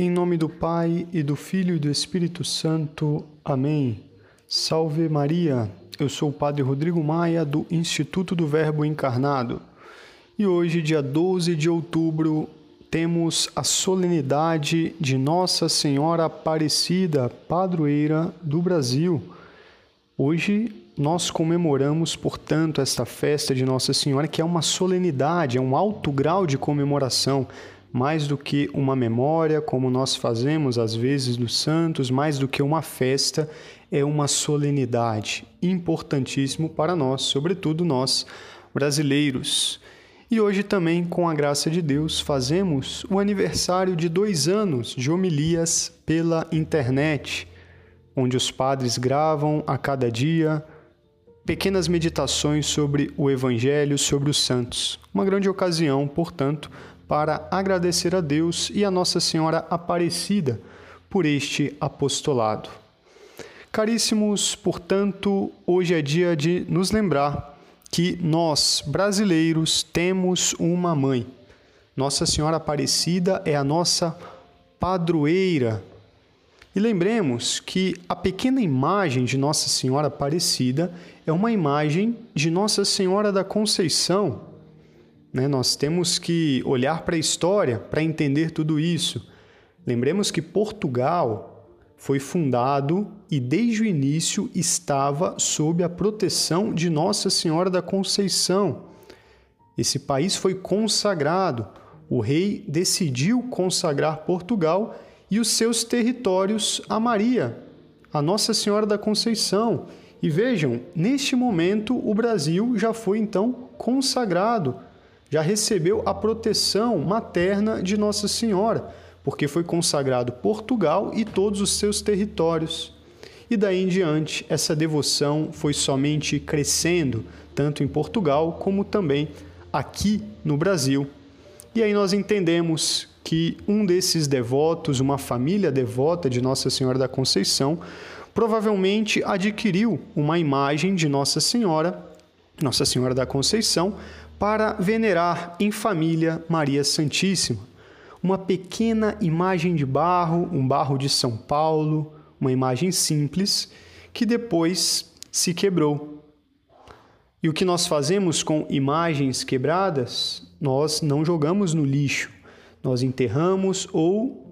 Em nome do Pai e do Filho e do Espírito Santo. Amém. Salve Maria. Eu sou o Padre Rodrigo Maia do Instituto do Verbo Encarnado. E hoje, dia 12 de outubro, temos a solenidade de Nossa Senhora Aparecida, padroeira do Brasil. Hoje nós comemoramos, portanto, esta festa de Nossa Senhora, que é uma solenidade, é um alto grau de comemoração, mais do que uma memória, como nós fazemos às vezes dos santos, mais do que uma festa, é uma solenidade importantíssimo para nós, sobretudo nós brasileiros. E hoje também, com a graça de Deus, fazemos o aniversário de dois anos de homilias pela internet onde os padres gravam a cada dia pequenas meditações sobre o Evangelho, sobre os santos. Uma grande ocasião, portanto, para agradecer a Deus e a Nossa Senhora Aparecida por este apostolado. Caríssimos, portanto, hoje é dia de nos lembrar que nós, brasileiros, temos uma mãe. Nossa Senhora Aparecida é a nossa padroeira e lembremos que a pequena imagem de Nossa Senhora Aparecida é uma imagem de Nossa Senhora da Conceição. Né? Nós temos que olhar para a história para entender tudo isso. Lembremos que Portugal foi fundado e desde o início estava sob a proteção de Nossa Senhora da Conceição. Esse país foi consagrado. O rei decidiu consagrar Portugal e os seus territórios a Maria, a Nossa Senhora da Conceição. E vejam, neste momento o Brasil já foi então consagrado, já recebeu a proteção materna de Nossa Senhora, porque foi consagrado Portugal e todos os seus territórios. E daí em diante, essa devoção foi somente crescendo, tanto em Portugal como também aqui no Brasil. E aí nós entendemos que um desses devotos, uma família devota de Nossa Senhora da Conceição, provavelmente adquiriu uma imagem de Nossa Senhora, Nossa Senhora da Conceição, para venerar em família Maria Santíssima. Uma pequena imagem de barro, um barro de São Paulo, uma imagem simples, que depois se quebrou. E o que nós fazemos com imagens quebradas? Nós não jogamos no lixo, nós enterramos ou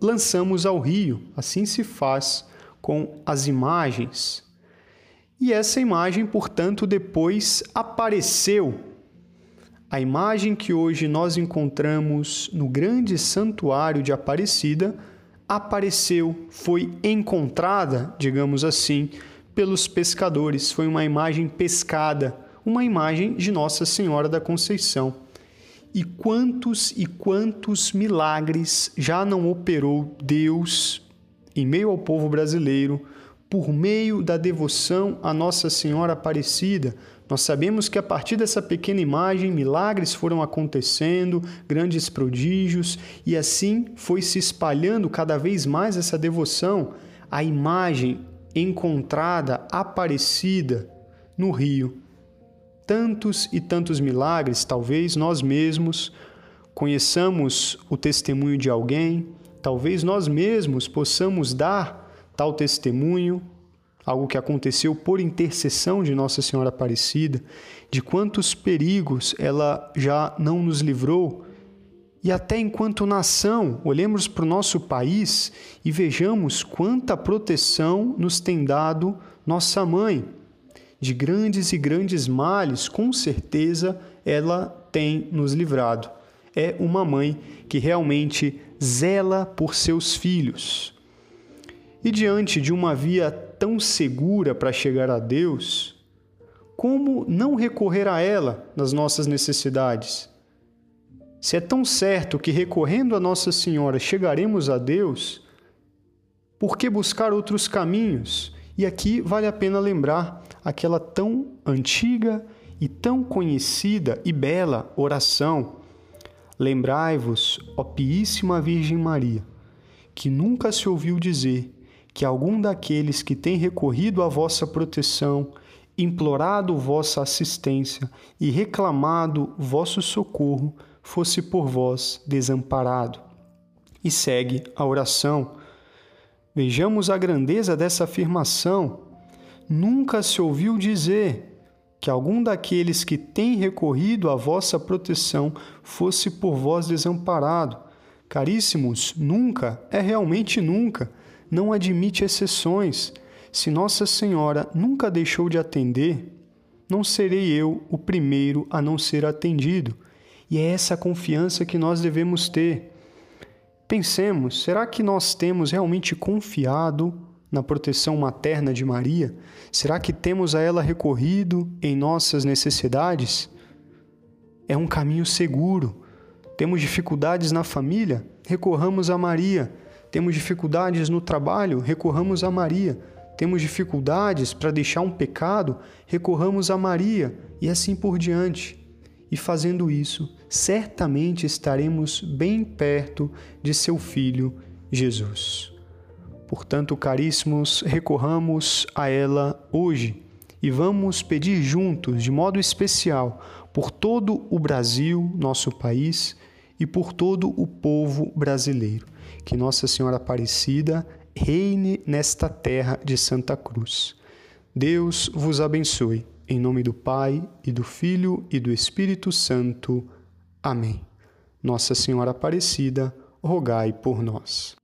lançamos ao rio. Assim se faz com as imagens. E essa imagem, portanto, depois apareceu. A imagem que hoje nós encontramos no grande santuário de Aparecida apareceu, foi encontrada, digamos assim, pelos pescadores. Foi uma imagem pescada, uma imagem de Nossa Senhora da Conceição. E quantos e quantos milagres já não operou Deus em meio ao povo brasileiro por meio da devoção a Nossa Senhora Aparecida. Nós sabemos que a partir dessa pequena imagem, milagres foram acontecendo, grandes prodígios, e assim foi se espalhando cada vez mais essa devoção. A imagem encontrada, aparecida no rio tantos e tantos milagres, talvez nós mesmos conheçamos o testemunho de alguém, talvez nós mesmos possamos dar tal testemunho, algo que aconteceu por intercessão de Nossa Senhora Aparecida, de quantos perigos ela já não nos livrou. E até enquanto nação, olhemos para o nosso país e vejamos quanta proteção nos tem dado nossa mãe de grandes e grandes males, com certeza ela tem nos livrado. É uma mãe que realmente zela por seus filhos. E diante de uma via tão segura para chegar a Deus, como não recorrer a ela nas nossas necessidades? Se é tão certo que recorrendo a Nossa Senhora chegaremos a Deus, por que buscar outros caminhos? E aqui vale a pena lembrar aquela tão antiga e tão conhecida e bela oração. Lembrai-vos, ó Piíssima Virgem Maria, que nunca se ouviu dizer que algum daqueles que tem recorrido à vossa proteção, implorado vossa assistência e reclamado vosso socorro, fosse por vós desamparado. E segue a oração. Vejamos a grandeza dessa afirmação. Nunca se ouviu dizer que algum daqueles que têm recorrido à vossa proteção fosse por vós desamparado. Caríssimos, nunca, é realmente nunca, não admite exceções. Se Nossa Senhora nunca deixou de atender, não serei eu o primeiro a não ser atendido. E é essa confiança que nós devemos ter. Pensemos, será que nós temos realmente confiado na proteção materna de Maria? Será que temos a ela recorrido em nossas necessidades? É um caminho seguro. Temos dificuldades na família? Recorramos a Maria. Temos dificuldades no trabalho? Recorramos a Maria. Temos dificuldades para deixar um pecado? Recorramos a Maria e assim por diante. E fazendo isso, certamente estaremos bem perto de seu Filho Jesus. Portanto, caríssimos, recorramos a ela hoje e vamos pedir juntos, de modo especial, por todo o Brasil, nosso país, e por todo o povo brasileiro, que Nossa Senhora Aparecida reine nesta terra de Santa Cruz. Deus vos abençoe. Em nome do Pai, e do Filho, e do Espírito Santo. Amém. Nossa Senhora Aparecida, rogai por nós.